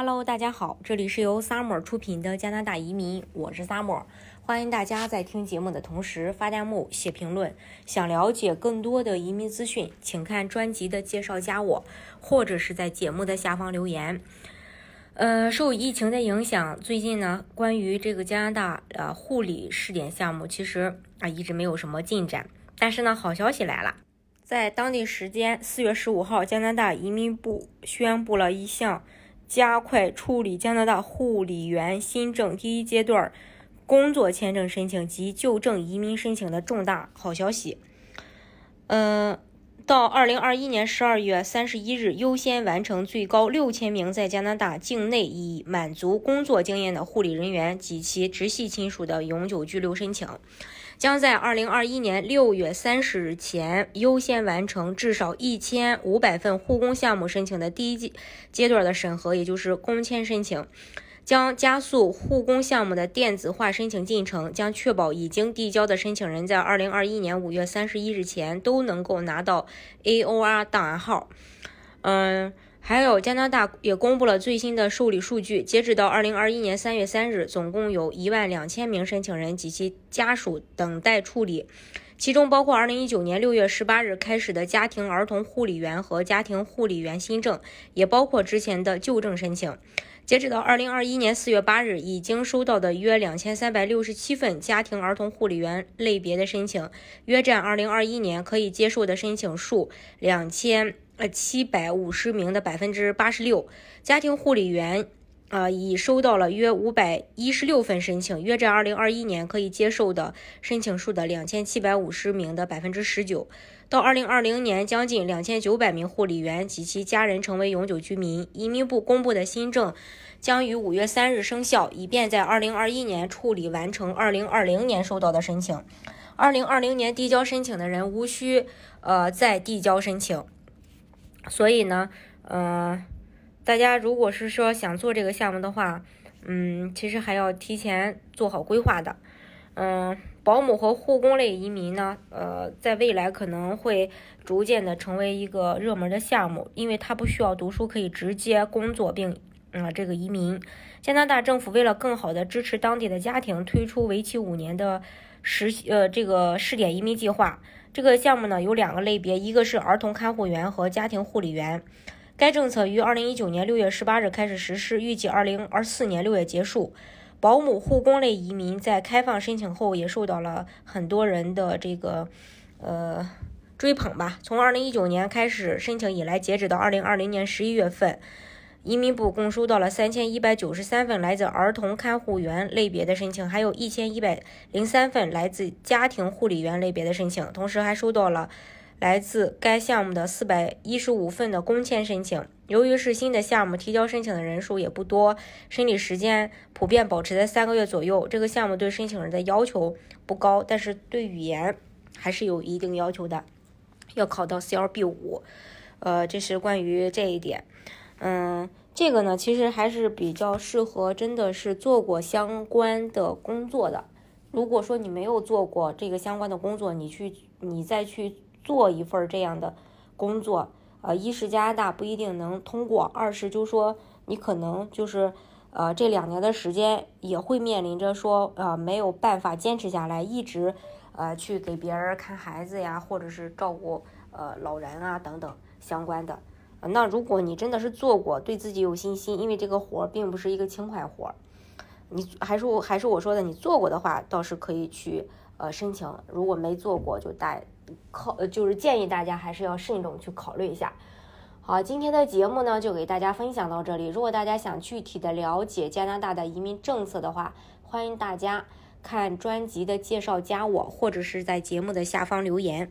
Hello，大家好，这里是由 Summer 出品的加拿大移民，我是 Summer，欢迎大家在听节目的同时发弹幕、写评论。想了解更多的移民资讯，请看专辑的介绍加我，或者是在节目的下方留言。呃，受疫情的影响，最近呢，关于这个加拿大呃护理试点项目，其实啊一直没有什么进展。但是呢，好消息来了，在当地时间四月十五号，加拿大移民部宣布了一项。加快处理加拿大护理员新政第一阶段工作签证申请及就证移民申请的重大好消息。嗯，到二零二一年十二月三十一日，优先完成最高六千名在加拿大境内已满足工作经验的护理人员及其直系亲属的永久居留申请。将在二零二一年六月三十日前优先完成至少一千五百份护工项目申请的第一阶阶段的审核，也就是工签申请，将加速护工项目的电子化申请进程，将确保已经递交的申请人在二零二一年五月三十一日前都能够拿到 AOR 档案号。嗯。还有，加拿大也公布了最新的受理数据。截止到二零二一年三月三日，总共有一万两千名申请人及其家属等待处理，其中包括二零一九年六月十八日开始的家庭儿童护理员和家庭护理员新政，也包括之前的旧证申请。截止到二零二一年四月八日，已经收到的约两千三百六十七份家庭儿童护理员类别的申请，约占二零二一年可以接受的申请数两千。呃，七百五十名的百分之八十六家庭护理员，啊，已收到了约五百一十六份申请，约占二零二一年可以接受的申请数的两千七百五十名的百分之十九。到二零二零年，将近两千九百名护理员及其家人成为永久居民。移民部公布的新政将于五月三日生效，以便在二零二一年处理完成二零二零年收到的申请。二零二零年递交申请的人无需呃再递交申请。所以呢，呃，大家如果是说想做这个项目的话，嗯，其实还要提前做好规划的。嗯，保姆和护工类移民呢，呃，在未来可能会逐渐的成为一个热门的项目，因为它不需要读书，可以直接工作并，嗯，这个移民。加拿大政府为了更好的支持当地的家庭，推出为期五年的实呃这个试点移民计划。这个项目呢有两个类别，一个是儿童看护员和家庭护理员。该政策于二零一九年六月十八日开始实施，预计二零二四年六月结束。保姆、护工类移民在开放申请后，也受到了很多人的这个呃追捧吧。从二零一九年开始申请以来，截止到二零二零年十一月份。移民部共收到了三千一百九十三份来自儿童看护员类别的申请，还有一千一百零三份来自家庭护理员类别的申请，同时还收到了来自该项目的四百一十五份的工签申请。由于是新的项目，提交申请的人数也不多，审理时间普遍保持在三个月左右。这个项目对申请人的要求不高，但是对语言还是有一定要求的，要考到 CLB 五。呃，这是关于这一点。嗯，这个呢，其实还是比较适合真的是做过相关的工作的。如果说你没有做过这个相关的工作，你去你再去做一份这样的工作，呃，一是加拿大不一定能通过，二是就说你可能就是呃这两年的时间也会面临着说呃没有办法坚持下来，一直呃去给别人看孩子呀，或者是照顾呃老人啊等等相关的。那如果你真的是做过，对自己有信心，因为这个活儿并不是一个轻快活儿，你还是我还是我说的，你做过的话，倒是可以去呃申请。如果没做过，就大考就是建议大家还是要慎重去考虑一下。好，今天的节目呢就给大家分享到这里。如果大家想具体的了解加拿大的移民政策的话，欢迎大家看专辑的介绍，加我或者是在节目的下方留言。